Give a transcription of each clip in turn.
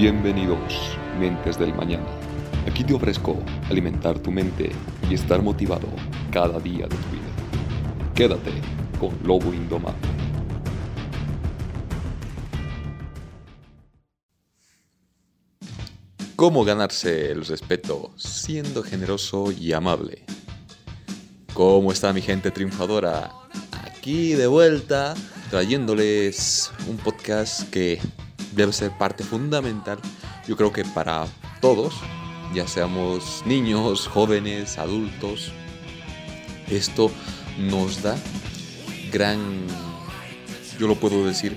Bienvenidos, mentes del mañana. Aquí te ofrezco alimentar tu mente y estar motivado cada día de tu vida. Quédate con Lobo Indomable. ¿Cómo ganarse el respeto siendo generoso y amable? ¿Cómo está mi gente triunfadora? Aquí de vuelta trayéndoles un podcast que debe ser parte fundamental, yo creo que para todos, ya seamos niños, jóvenes, adultos, esto nos da gran, yo lo puedo decir,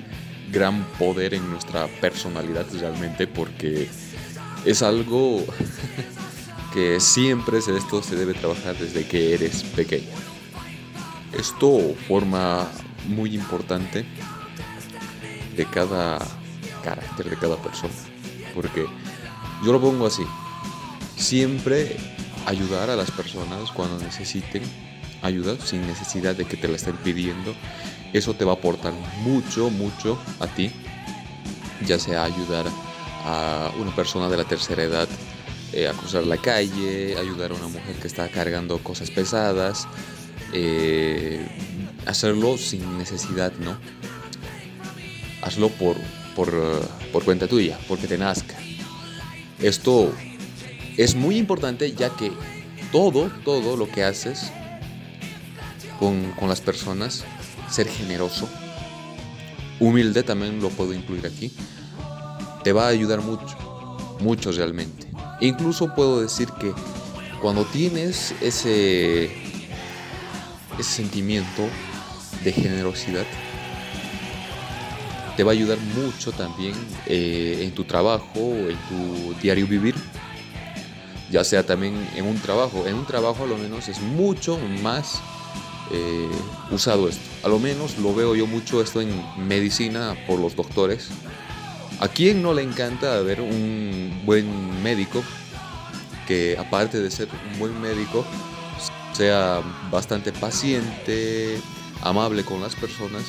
gran poder en nuestra personalidad realmente porque es algo que siempre esto se debe trabajar desde que eres pequeño. Esto forma muy importante de cada carácter de cada persona. Porque yo lo pongo así. Siempre ayudar a las personas cuando necesiten ayuda sin necesidad de que te la estén pidiendo. Eso te va a aportar mucho, mucho a ti. Ya sea ayudar a una persona de la tercera edad eh, a cruzar la calle, ayudar a una mujer que está cargando cosas pesadas, eh, hacerlo sin necesidad, ¿no? Hazlo por, por, cuenta tuya, porque te nazca. Esto es muy importante ya que todo, todo lo que haces con, con, las personas, ser generoso, humilde también lo puedo incluir aquí, te va a ayudar mucho, mucho realmente. incluso puedo decir que cuando tienes ese, ese sentimiento de generosidad, te va a ayudar mucho también eh, en tu trabajo, en tu diario vivir, ya sea también en un trabajo. En un trabajo a lo menos es mucho más eh, usado esto. A lo menos lo veo yo mucho esto en medicina por los doctores. ¿A quién no le encanta ver un buen médico que aparte de ser un buen médico sea bastante paciente, amable con las personas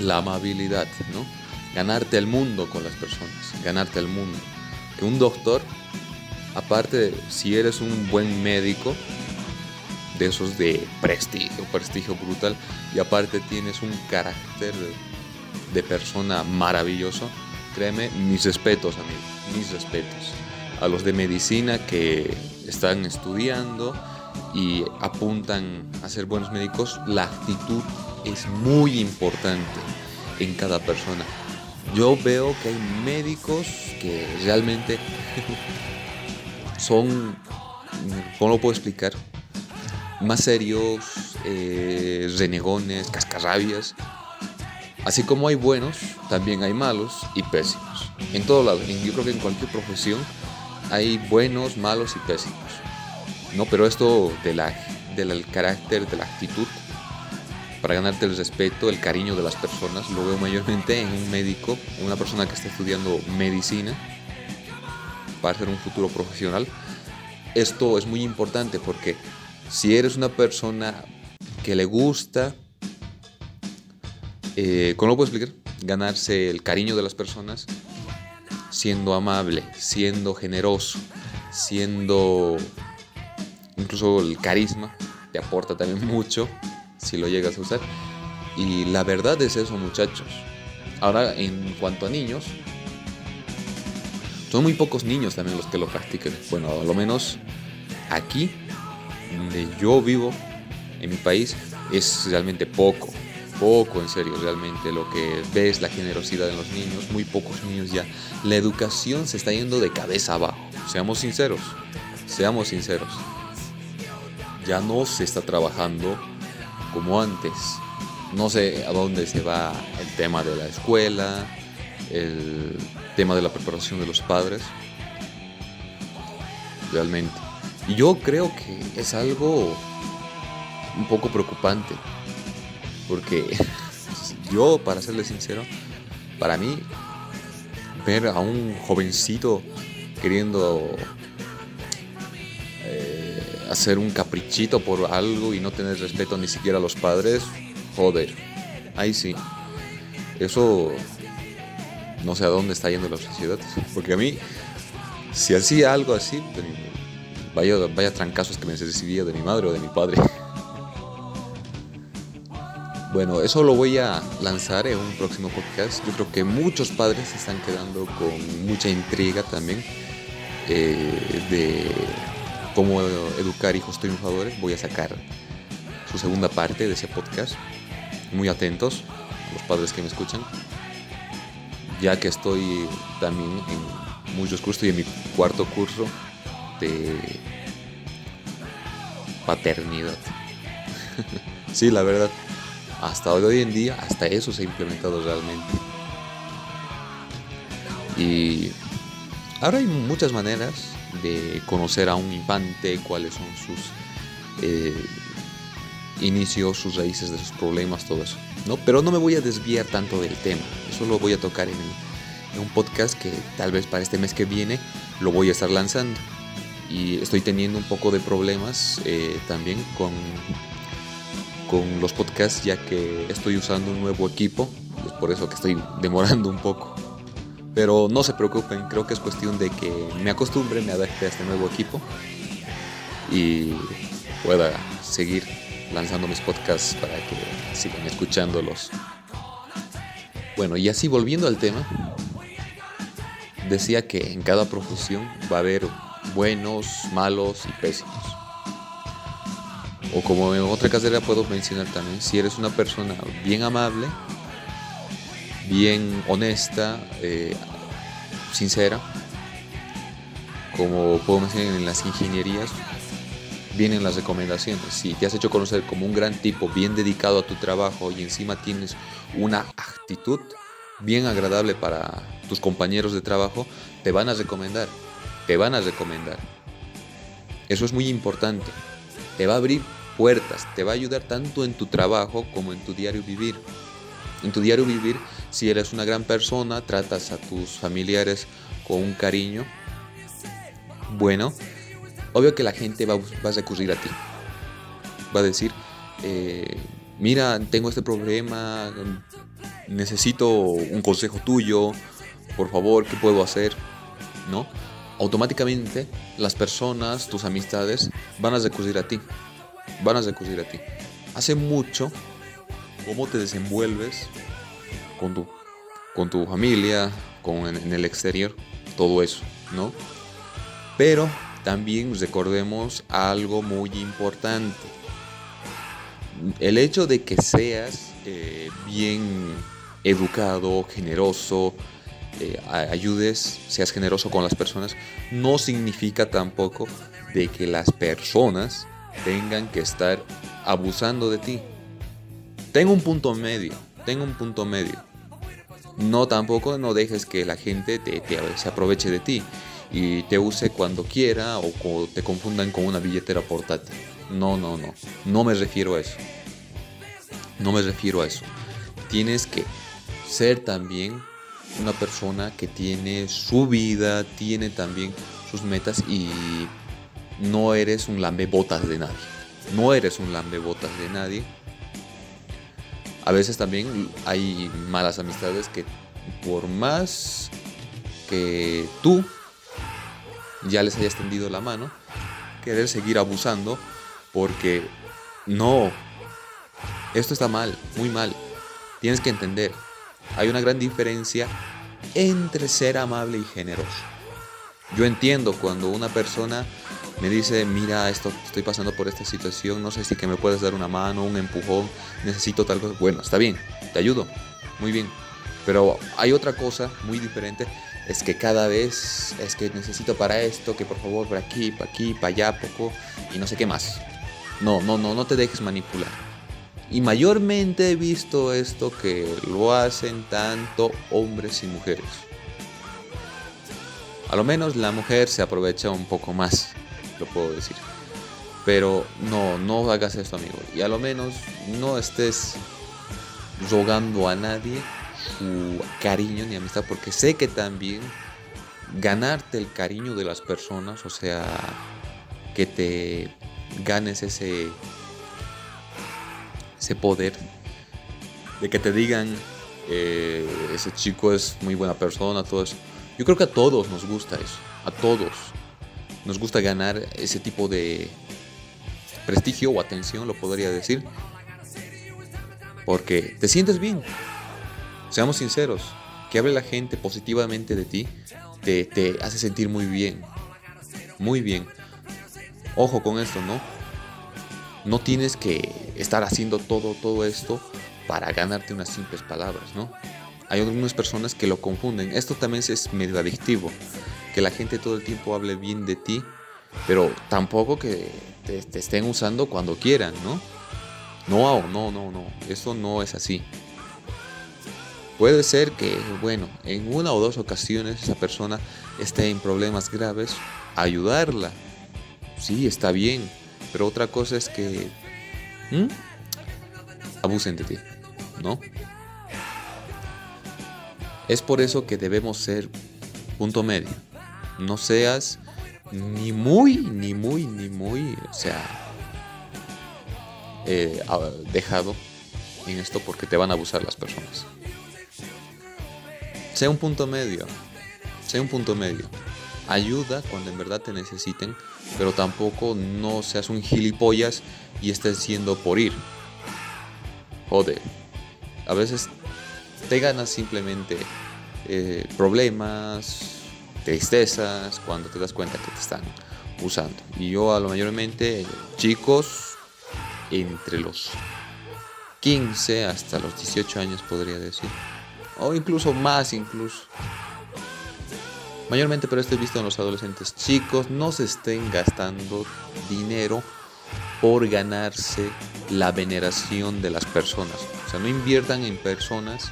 la amabilidad, ¿no? Ganarte el mundo con las personas, ganarte el mundo. Que un doctor, aparte, si eres un buen médico, de esos de prestigio, prestigio brutal, y aparte tienes un carácter de persona maravilloso, créeme, mis respetos, amigo, mis respetos. A los de medicina que están estudiando y apuntan a ser buenos médicos, la actitud es muy importante en cada persona. Yo veo que hay médicos que realmente son, ¿cómo lo puedo explicar? Más serios, eh, renegones, cascarrabias. Así como hay buenos, también hay malos y pésimos. En todo lado, yo creo que en cualquier profesión hay buenos, malos y pésimos. No, pero esto de la, del carácter, de la actitud, para ganarte el respeto, el cariño de las personas. Lo veo mayormente en un médico, una persona que está estudiando medicina para ser un futuro profesional. Esto es muy importante porque si eres una persona que le gusta, eh, ¿cómo lo puedo explicar? Ganarse el cariño de las personas, siendo amable, siendo generoso, siendo incluso el carisma, te aporta también mucho si lo llegas a usar. Y la verdad es eso, muchachos. Ahora, en cuanto a niños, son muy pocos niños también los que lo practican. Bueno, a lo menos aquí, donde yo vivo, en mi país, es realmente poco. Poco, en serio, realmente lo que ves, la generosidad en los niños, muy pocos niños ya. La educación se está yendo de cabeza abajo. Seamos sinceros, seamos sinceros. Ya no se está trabajando como antes. No sé a dónde se va el tema de la escuela, el tema de la preparación de los padres. Realmente. Y yo creo que es algo un poco preocupante. Porque yo, para serle sincero, para mí, ver a un jovencito queriendo hacer un caprichito por algo y no tener respeto ni siquiera a los padres, joder, ahí sí. Eso no sé a dónde está yendo la sociedad. Porque a mí, si hacía algo así, vaya, vaya trancazos que me recibía de mi madre o de mi padre. Bueno, eso lo voy a lanzar en un próximo podcast. Yo creo que muchos padres se están quedando con mucha intriga también eh, de cómo educar hijos triunfadores. Voy a sacar su segunda parte de ese podcast. Muy atentos, los padres que me escuchan. Ya que estoy también en muchos cursos y en mi cuarto curso de paternidad. sí, la verdad hasta hoy en día, hasta eso se ha implementado realmente. Y ahora hay muchas maneras de conocer a un infante, cuáles son sus eh, inicios, sus raíces de sus problemas, todo eso. ¿no? Pero no me voy a desviar tanto del tema, eso lo voy a tocar en, un podcast que tal vez para este mes que viene lo voy a estar lanzando. Y estoy teniendo un poco de problemas eh, también con con los podcasts ya que estoy usando un nuevo equipo, es por eso que estoy demorando un poco. Pero no se preocupen, creo que es cuestión de que me acostumbre, me adapte a este nuevo equipo y pueda seguir lanzando mis podcasts para que sigan escuchándolos. Bueno, y así volviendo al tema, decía que en cada profesión va a haber buenos, malos y pésimos. O como en otra carrera puedo mencionar también, si eres una persona bien amable, bien honesta, eh, sincera, como puedo mencionar en las ingenierías, vienen las recomendaciones. Si te has hecho conocer como un gran tipo, bien dedicado a tu trabajo y encima tienes una actitud bien agradable para tus compañeros de trabajo, te van a recomendar, te van a recomendar. Eso es muy importante. Te va a abrir puertas, te va a ayudar tanto en tu trabajo como en tu diario vivir. En tu diario vivir, si eres una gran persona, tratas a tus familiares con un cariño, bueno, obvio que la gente va, a recurrir a ti. Va a decir, eh, mira, tengo este problema, necesito un consejo tuyo, por favor, ¿qué puedo hacer? ¿No? Automáticamente las personas, tus amistades, van a recurrir a ti van a recurrir a ti. Hace mucho, cómo te desenvuelves con tu, con tu familia, con, en, el exterior, todo eso, ¿no? Pero también recordemos algo muy importante. El hecho de que seas eh, bien educado, generoso, eh, ayudes, seas generoso con las personas, no significa tampoco de que las personas tengan que estar abusando de ti. Tengo un punto medio, tengo un punto medio. No tampoco no dejes que la gente te, se aproveche de ti y te use cuando quiera o te confundan con una billetera portátil. No, no, no. No me refiero a eso. No me refiero a eso. Tienes que ser también una persona que tiene su vida, tiene también sus metas y no eres un botas de nadie. No eres un botas de nadie. A veces también hay malas amistades que por más que tú ya les hayas tendido la mano, querer seguir abusando porque no, esto está mal, muy mal. Tienes que entender, hay una gran diferencia entre ser amable y generoso. Yo entiendo cuando una persona me dice, mira, esto, estoy pasando por esta situación, no sé si que me puedes dar una mano, un empujón, necesito tal cosa. Bueno, está bien, te ayudo, muy bien. Pero hay otra cosa muy diferente, es que cada vez es que necesito para esto, que por favor, por aquí, para aquí, para allá, poco, y no sé qué más. No, no, no, no te dejes manipular. Y mayormente he visto esto que lo hacen tanto hombres y mujeres. A lo menos la mujer se aprovecha un poco más lo puedo decir. Pero no, no hagas esto, amigo. Y a lo menos no estés rogando a nadie su cariño ni amistad, porque sé que también ganarte el cariño de las personas, o sea, que te ganes ese, ese poder de que te digan, eh, ese chico es muy buena persona, todo eso. Yo creo que a todos nos gusta eso, a todos. Nos gusta ganar ese tipo de prestigio o atención, lo podría decir. Porque te sientes bien. Seamos sinceros, que hable la gente positivamente de ti, te, te hace sentir muy bien. Muy bien. Ojo con esto, ¿no? No tienes que estar haciendo todo, todo esto para ganarte unas simples palabras, ¿no? Hay algunas personas que lo confunden. Esto también es medio adictivo. Que la gente todo el tiempo hable bien de ti, pero tampoco que te, estén usando cuando quieran, ¿no? No, no, no, no. Eso no es así. Puede ser que, bueno, en una o dos ocasiones esa persona esté en problemas graves, ayudarla. Sí, está bien. Pero otra cosa es que abusen de ti, ¿no? Es por eso que debemos ser punto medio. No seas ni muy, ni muy, ni muy, o sea, eh, dejado en esto porque te van a abusar las personas. Sea un punto medio, sea un punto medio. Ayuda cuando en verdad te necesiten, pero tampoco no seas un gilipollas y estés siendo por ir. Joder, a veces te ganas simplemente eh, problemas, tristezas, cuando te das cuenta que te están usando. Y yo a lo mayormente, chicos, entre los 15 hasta los 18 años podría decir, o incluso más incluso. Mayormente, pero esto he visto en los adolescentes chicos, no se estén gastando dinero por ganarse la veneración de las personas. O sea, no inviertan en personas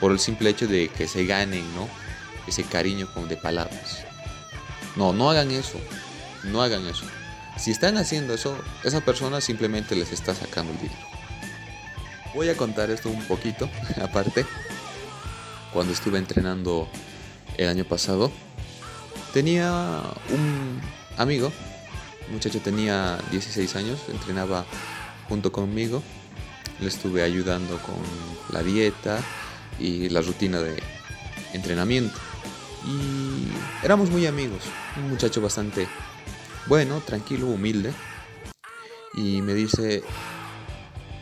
por el simple hecho de que se ganen, ¿no? Ese cariño de palabras. No, no hagan eso. No hagan eso. Si están haciendo eso, esa persona simplemente les está sacando el dinero. Voy a contar esto un poquito, aparte. Cuando estuve entrenando el año pasado, tenía un amigo, un muchacho tenía 16 años, entrenaba junto conmigo. Le estuve ayudando con la dieta, y la rutina de entrenamiento. Y éramos muy amigos, un muchacho bastante bueno, tranquilo, humilde. Y me dice,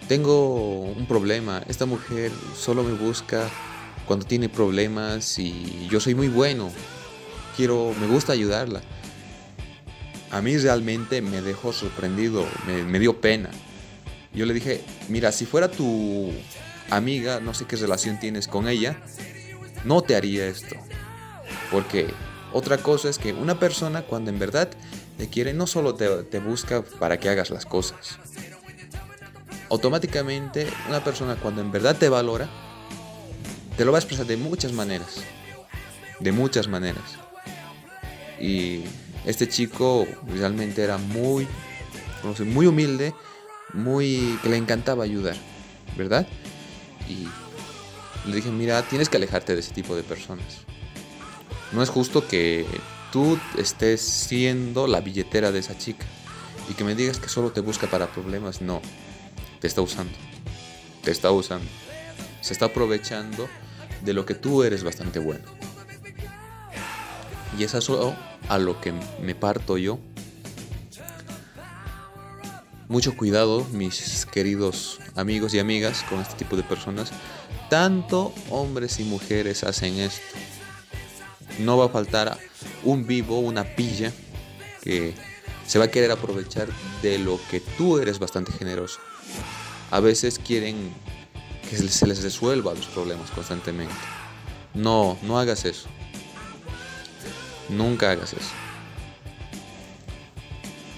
tengo un problema, esta mujer solo me busca cuando tiene problemas y yo soy muy bueno, quiero, me gusta ayudarla. A mí realmente me dejó sorprendido, me, dio pena. Yo le dije, mira, si fuera tu amiga, no sé qué relación tienes con ella, no te haría esto. Porque otra cosa es que una persona cuando en verdad te quiere no solo te, busca para que hagas las cosas. Automáticamente una persona cuando en verdad te valora, te lo va a expresar de muchas maneras. De muchas maneras. Y este chico realmente era muy, muy humilde, muy que le encantaba ayudar, ¿verdad? Y le dije, mira, tienes que alejarte de ese tipo de personas. No es justo que tú estés siendo la billetera de esa chica y que me digas que solo te busca para problemas. No, te está usando. Te está usando. Se está aprovechando de lo que tú eres bastante bueno. Y es eso a lo que me parto yo. Mucho cuidado, mis queridos amigos y amigas, con este tipo de personas. Tanto hombres y mujeres hacen esto. No va a faltar un vivo, una pilla, que se va a querer aprovechar de lo que tú eres bastante generoso. A veces quieren que se les resuelva los problemas constantemente. No, no hagas eso. Nunca hagas eso.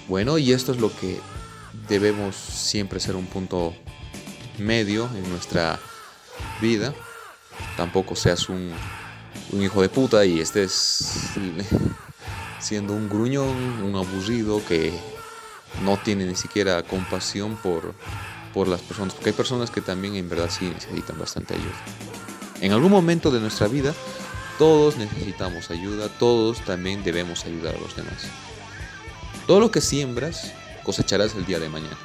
Bueno, y esto es lo que debemos siempre ser un punto medio en nuestra vida. Tampoco seas un, hijo de puta y estés siendo un gruñón, un aburrido que no tiene ni siquiera compasión por, por las personas. Porque hay personas que también en verdad sí necesitan bastante ayuda. En algún momento de nuestra vida todos necesitamos ayuda, todos también debemos ayudar a los demás. Todo lo que siembras cosecharás el día de mañana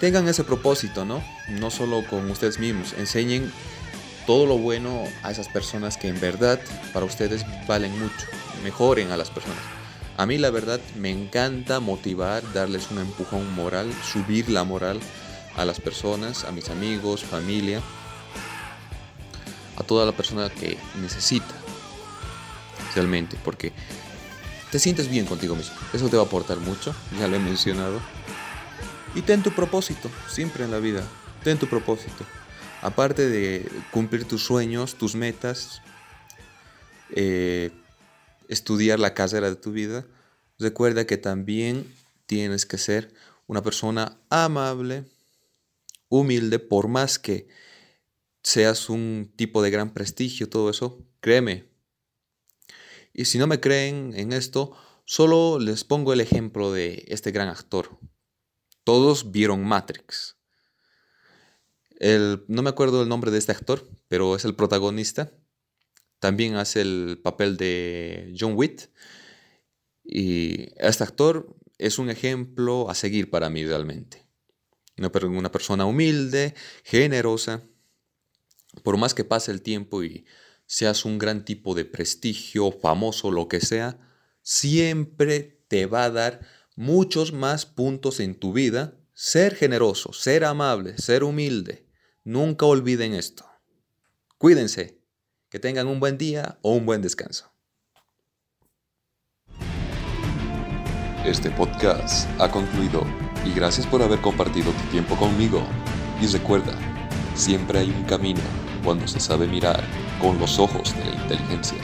tengan ese propósito, ¿no? No solo con ustedes mismos, enseñen todo lo bueno a esas personas que en verdad para ustedes valen mucho. Mejoren a las personas. A mí la verdad me encanta motivar, darles un empujón moral, subir la moral a las personas, a mis amigos, familia, a toda la persona que necesita realmente, porque te sientes bien contigo mismo. Eso te va a aportar mucho, ya lo he mencionado. Y ten tu propósito, siempre en la vida. Ten tu propósito. Aparte de cumplir tus sueños, tus metas, eh, estudiar la carrera de tu vida, recuerda que también tienes que ser una persona amable, humilde, por más que seas un tipo de gran prestigio, todo eso, créeme, y si no me creen en esto, solo les pongo el ejemplo de este gran actor. Todos vieron Matrix. No me acuerdo el nombre de este actor, pero es el protagonista. También hace el papel de John Witt. Y este actor es un ejemplo a seguir para mí realmente. Una persona humilde, generosa. Por más que pase el tiempo y seas un gran tipo de prestigio, famoso, lo que sea, siempre te va a dar muchos más puntos en tu vida ser generoso, ser amable, ser humilde. Nunca olviden esto. Cuídense, que tengan un buen día o un buen descanso. Este podcast ha concluido y gracias por haber compartido tu tiempo conmigo. Y recuerda, siempre hay un camino cuando se sabe mirar con los ojos de la inteligencia.